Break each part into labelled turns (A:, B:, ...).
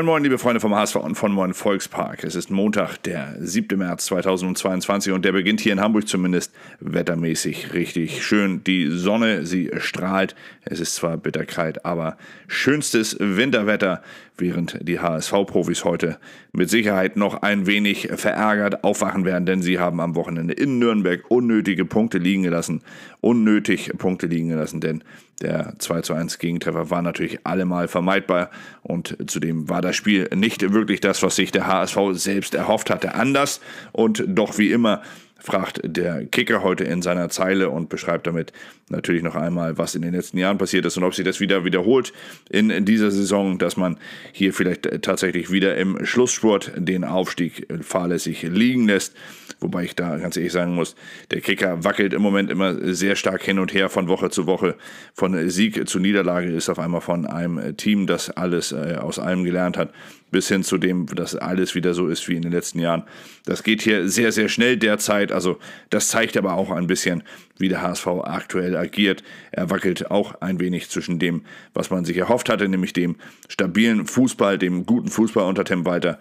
A: Moin Moin, liebe Freunde vom HSV und von Moin Volkspark. Es ist Montag, der 7. März 2022 und der beginnt hier in Hamburg zumindest wettermäßig richtig schön. Die Sonne, sie strahlt. Es ist zwar bitterkalt, aber schönstes Winterwetter, während die HSV-Profis heute mit Sicherheit noch ein wenig verärgert aufwachen werden, denn sie haben am Wochenende in Nürnberg unnötige Punkte liegen gelassen. Unnötig Punkte liegen gelassen, denn der 2 zu 1 Gegentreffer war natürlich allemal vermeidbar und zudem war das Spiel nicht wirklich das, was sich der HSV selbst erhofft hatte. Anders und doch wie immer fragt der Kicker heute in seiner Zeile und beschreibt damit natürlich noch einmal, was in den letzten Jahren passiert ist und ob sich das wieder wiederholt in dieser Saison, dass man hier vielleicht tatsächlich wieder im Schlussspurt den Aufstieg fahrlässig liegen lässt. Wobei ich da ganz ehrlich sagen muss, der Kicker wackelt im Moment immer sehr stark hin und her von Woche zu Woche. Von Sieg zu Niederlage ist auf einmal von einem Team, das alles äh, aus allem gelernt hat, bis hin zu dem, dass alles wieder so ist wie in den letzten Jahren. Das geht hier sehr, sehr schnell derzeit. Also das zeigt aber auch ein bisschen, wie der HSV aktuell agiert. Er wackelt auch ein wenig zwischen dem, was man sich erhofft hatte, nämlich dem stabilen Fußball, dem guten Fußball unter Tim Walter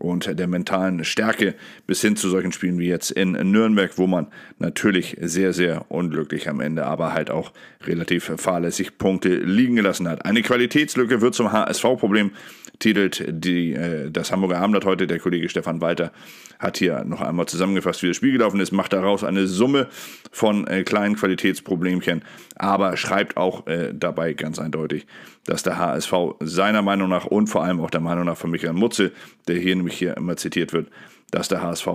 A: und der mentalen Stärke bis hin zu solchen Spielen wie jetzt in Nürnberg, wo man natürlich sehr, sehr unglücklich am Ende, aber halt auch relativ fahrlässig Punkte liegen gelassen hat. Eine Qualitätslücke wird zum HSV-Problem titelt die, äh, das Hamburger Abendblatt heute. Der Kollege Stefan Walter hat hier noch einmal zusammengefasst, wie das Spiel gelaufen ist, macht daraus eine Summe von äh, kleinen Qualitätsproblemchen, aber schreibt auch äh, dabei ganz eindeutig, dass der HSV seiner Meinung nach und vor allem auch der Meinung nach von Michael Mutze, der hier nämlich hier immer zitiert wird, dass der HSV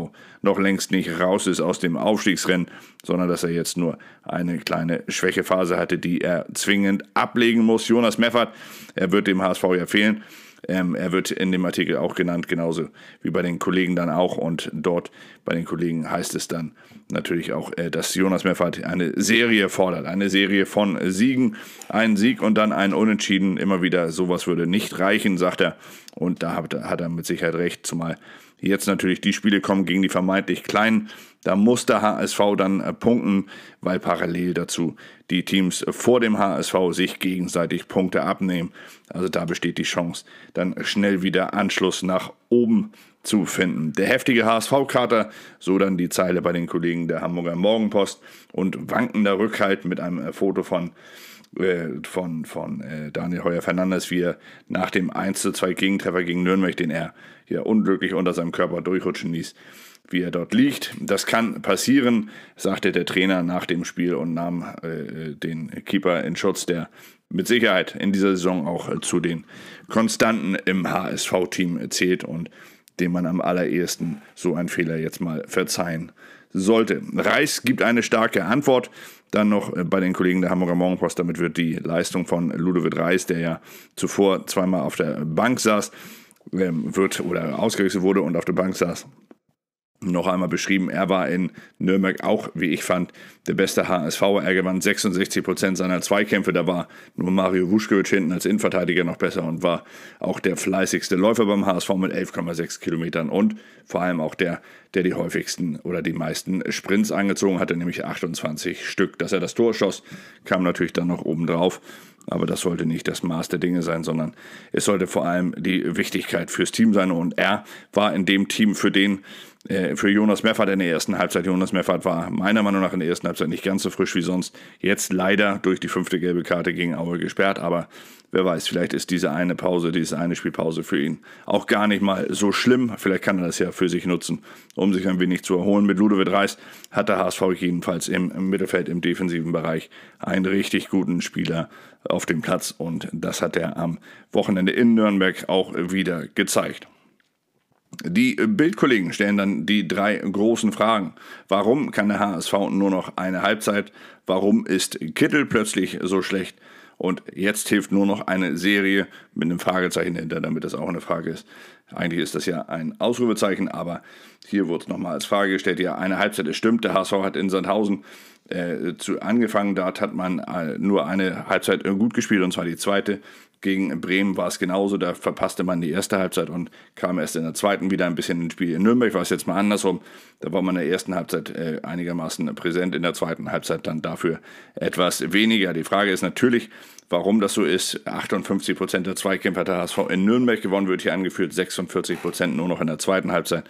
A: noch längst nicht raus ist aus dem Aufstiegsrennen, sondern dass er jetzt nur eine kleine Schwächephase hatte, die er zwingend ablegen muss. Jonas Meffert, er wird dem HSV ja fehlen. Ähm, er wird in dem Artikel auch genannt, genauso wie bei den Kollegen dann auch. Und dort bei den Kollegen heißt es dann natürlich auch, äh, dass Jonas Meffert eine Serie fordert. Eine Serie von Siegen. Ein Sieg und dann ein Unentschieden. Immer wieder, sowas würde nicht reichen, sagt er. Und da hat, hat er mit Sicherheit recht, zumal jetzt natürlich die Spiele kommen gegen die vermeintlich kleinen. Da muss der HSV dann äh, punkten, weil parallel dazu die Teams vor dem HSV sich gegenseitig Punkte abnehmen. Also da besteht die Chance, dann schnell wieder Anschluss nach oben zu finden. Der heftige HSV-Kater, so dann die Zeile bei den Kollegen der Hamburger Morgenpost und wankender Rückhalt mit einem äh, Foto von äh, von, von äh, Daniel Heuer Fernandes, wie er nach dem 1 zu 2 Gegentreffer gegen Nürnberg, den er ja unglücklich unter seinem Körper durchrutschen ließ, wie er dort liegt. Das kann passieren, sagte der Trainer nach dem Spiel und nahm äh, den Keeper in Schutz, der mit Sicherheit in dieser Saison auch zu den Konstanten im HSV-Team zählt und dem man am allerersten so einen Fehler jetzt mal verzeihen sollte. Reis gibt eine starke Antwort. Dann noch äh, bei den Kollegen der Hamburger Morgenpost, damit wird die Leistung von Ludovic Reis, der ja zuvor zweimal auf der Bank saß, ähm, wird oder ausgerichtet wurde und auf der Bank saß, noch einmal beschrieben. Er war in Nürnberg auch, wie ich fand, der beste HSV. Er gewann 66 Prozent seiner Zweikämpfe. Da war nur Mario Vuskovic hinten als Innenverteidiger noch besser und war auch der fleißigste Läufer beim HSV mit 11,6 Kilometern und vor allem auch der, der die häufigsten oder die meisten Sprints angezogen hatte, nämlich 28 Stück. Dass er das Tor schoss, kam natürlich dann noch oben drauf. Aber das sollte nicht das Maß der Dinge sein, sondern es sollte vor allem die Wichtigkeit fürs Team sein. Und er war in dem Team, für den für Jonas Meffert in der ersten Halbzeit. Jonas Meffert war meiner Meinung nach in der ersten Halbzeit nicht ganz so frisch wie sonst. Jetzt leider durch die fünfte gelbe Karte gegen Aue gesperrt, aber wer weiß, vielleicht ist diese eine Pause, diese eine Spielpause für ihn auch gar nicht mal so schlimm. Vielleicht kann er das ja für sich nutzen, um sich ein wenig zu erholen. Mit Ludovic Reis hat der HSV jedenfalls im Mittelfeld, im defensiven Bereich einen richtig guten Spieler auf dem Platz und das hat er am Wochenende in Nürnberg auch wieder gezeigt. Die Bildkollegen stellen dann die drei großen Fragen. Warum kann der HSV nur noch eine Halbzeit? Warum ist Kittel plötzlich so schlecht? Und jetzt hilft nur noch eine Serie mit einem Fragezeichen hinter, damit das auch eine Frage ist. Eigentlich ist das ja ein Ausrufezeichen, aber hier wurde es nochmal als Frage gestellt. Ja, eine Halbzeit, es stimmt, der HSV hat in Sandhausen äh, zu, angefangen. Dort hat man äh, nur eine Halbzeit gut gespielt, und zwar die zweite. Gegen Bremen war es genauso, da verpasste man die erste Halbzeit und kam erst in der zweiten wieder ein bisschen ins Spiel. In Nürnberg war es jetzt mal andersrum. Da war man in der ersten Halbzeit äh, einigermaßen präsent, in der zweiten Halbzeit dann dafür etwas weniger. Die Frage ist natürlich, warum das so ist. 58 Prozent der Zweikämpfer der HSV in Nürnberg gewonnen, wird hier angeführt, 46 Prozent nur noch in der zweiten Halbzeit.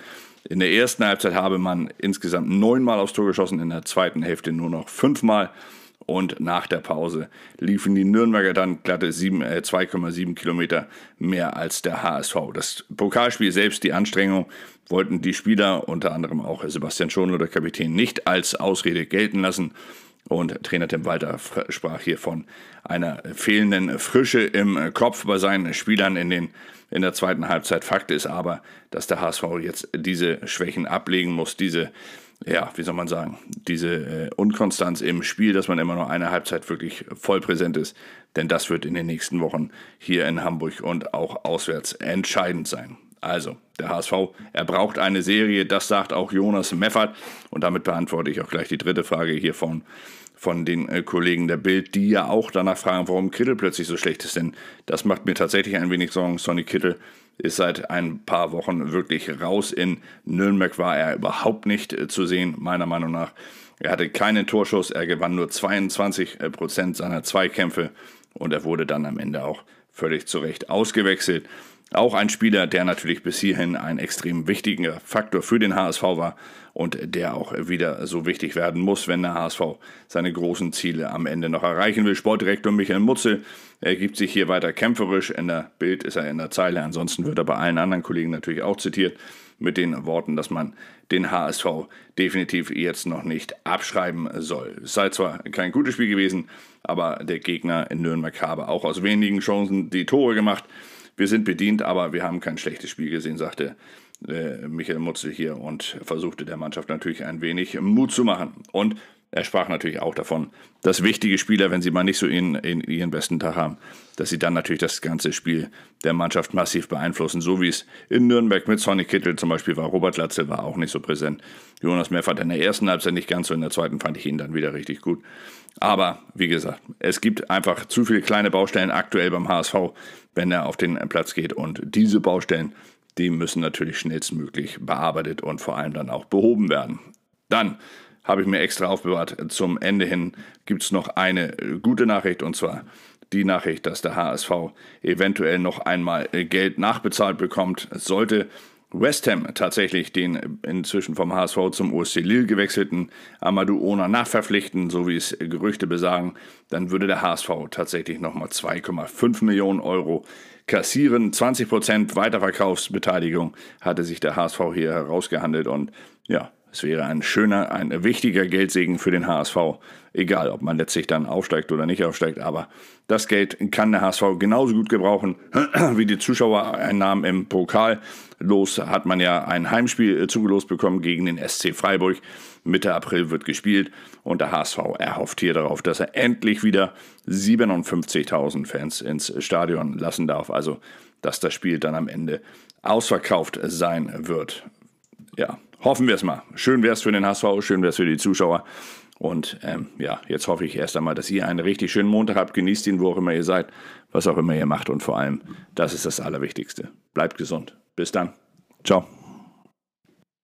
A: In der ersten Halbzeit habe man insgesamt neunmal aufs Tor geschossen, in der zweiten Hälfte nur noch fünfmal. Und nach der Pause liefen die Nürnberger dann glatte 2,7 äh, Kilometer mehr als der HSV. Das Pokalspiel selbst, die Anstrengung, wollten die Spieler, unter anderem auch Sebastian Schonl, der Kapitän, nicht als Ausrede gelten lassen. Und Trainer Tim Walter sprach hier von einer fehlenden Frische im Kopf bei seinen Spielern in, den, in der zweiten Halbzeit. Fakt ist aber, dass der HSV jetzt diese Schwächen ablegen muss, diese ja, wie soll man sagen, diese äh, Unkonstanz im Spiel, dass man immer noch eine Halbzeit wirklich voll präsent ist. Denn das wird in den nächsten Wochen hier in Hamburg und auch auswärts entscheidend sein. Also, der HSV, er braucht eine Serie, das sagt auch Jonas Meffert. Und damit beantworte ich auch gleich die dritte Frage hier von, von den äh, Kollegen der Bild, die ja auch danach fragen, warum Kittel plötzlich so schlecht ist. Denn das macht mir tatsächlich ein wenig Sorgen. Sonny Kittel ist seit ein paar Wochen wirklich raus. In Nürnberg war er überhaupt nicht äh, zu sehen, meiner Meinung nach. Er hatte keinen Torschuss, er gewann nur 22 äh, Prozent seiner Zweikämpfe und er wurde dann am Ende auch völlig zu Recht ausgewechselt. Auch ein Spieler, der natürlich bis hierhin ein extrem wichtiger Faktor für den HSV war und der auch wieder so wichtig werden muss, wenn der HSV seine großen Ziele am Ende noch erreichen will. Sportdirektor Michael Mutzel er gibt sich hier weiter kämpferisch. In der Bild ist er in der Zeile. Ansonsten wird er bei allen anderen Kollegen natürlich auch zitiert mit den Worten, dass man den HSV definitiv jetzt noch nicht abschreiben soll. Es sei zwar kein gutes Spiel gewesen, aber der Gegner in Nürnberg habe auch aus wenigen Chancen die Tore gemacht. Wir sind bedient, aber wir haben kein schlechtes Spiel gesehen, sagte äh, Michael Mutzel hier und versuchte der Mannschaft natürlich ein wenig Mut zu machen. Und er sprach natürlich auch davon, dass wichtige Spieler, wenn sie mal nicht so in, in, ihren besten Tag haben, dass sie dann natürlich das ganze Spiel der Mannschaft massiv beeinflussen. So wie es in Nürnberg mit Sonny Kittel zum Beispiel war. Robert Latzel war auch nicht so präsent. Jonas Meffert in der ersten Halbzeit nicht ganz so, in der zweiten fand ich ihn dann wieder richtig gut. Aber wie gesagt, es gibt einfach zu viele kleine Baustellen aktuell beim HSV, wenn er auf den Platz geht. Und diese Baustellen, die müssen natürlich schnellstmöglich bearbeitet und vor allem dann auch behoben werden. Dann habe ich mir extra aufbewahrt. Zum Ende hin gibt es noch eine äh, gute Nachricht und zwar die Nachricht, dass der HSV eventuell noch einmal äh, Geld nachbezahlt bekommt. sollte West Ham tatsächlich den inzwischen vom HSV zum OSC Lille gewechselten Amadou Ona nachverpflichten, so wie es Gerüchte besagen, dann würde der HSV tatsächlich nochmal 2,5 Millionen Euro kassieren. 20% Weiterverkaufsbeteiligung hatte sich der HSV hier herausgehandelt und ja, es wäre ein schöner, ein wichtiger Geldsegen für den HSV. Egal, ob man letztlich dann aufsteigt oder nicht aufsteigt. Aber das Geld kann der HSV genauso gut gebrauchen wie die Zuschauereinnahmen im Pokal. Los hat man ja ein Heimspiel äh, zugelost bekommen gegen den SC Freiburg. Mitte April wird gespielt und der HSV erhofft hier darauf, dass er endlich wieder 57.000 Fans ins Stadion lassen darf. Also, dass das Spiel dann am Ende ausverkauft sein wird. Ja, hoffen wir es mal. Schön wäre es für den HSV, schön wäre es für die Zuschauer. Und ähm, ja, jetzt hoffe ich erst einmal, dass ihr einen richtig schönen Montag habt. Genießt ihn, wo auch immer ihr seid, was auch immer ihr macht. Und vor allem, das ist das Allerwichtigste. Bleibt gesund. Bis dann. Ciao.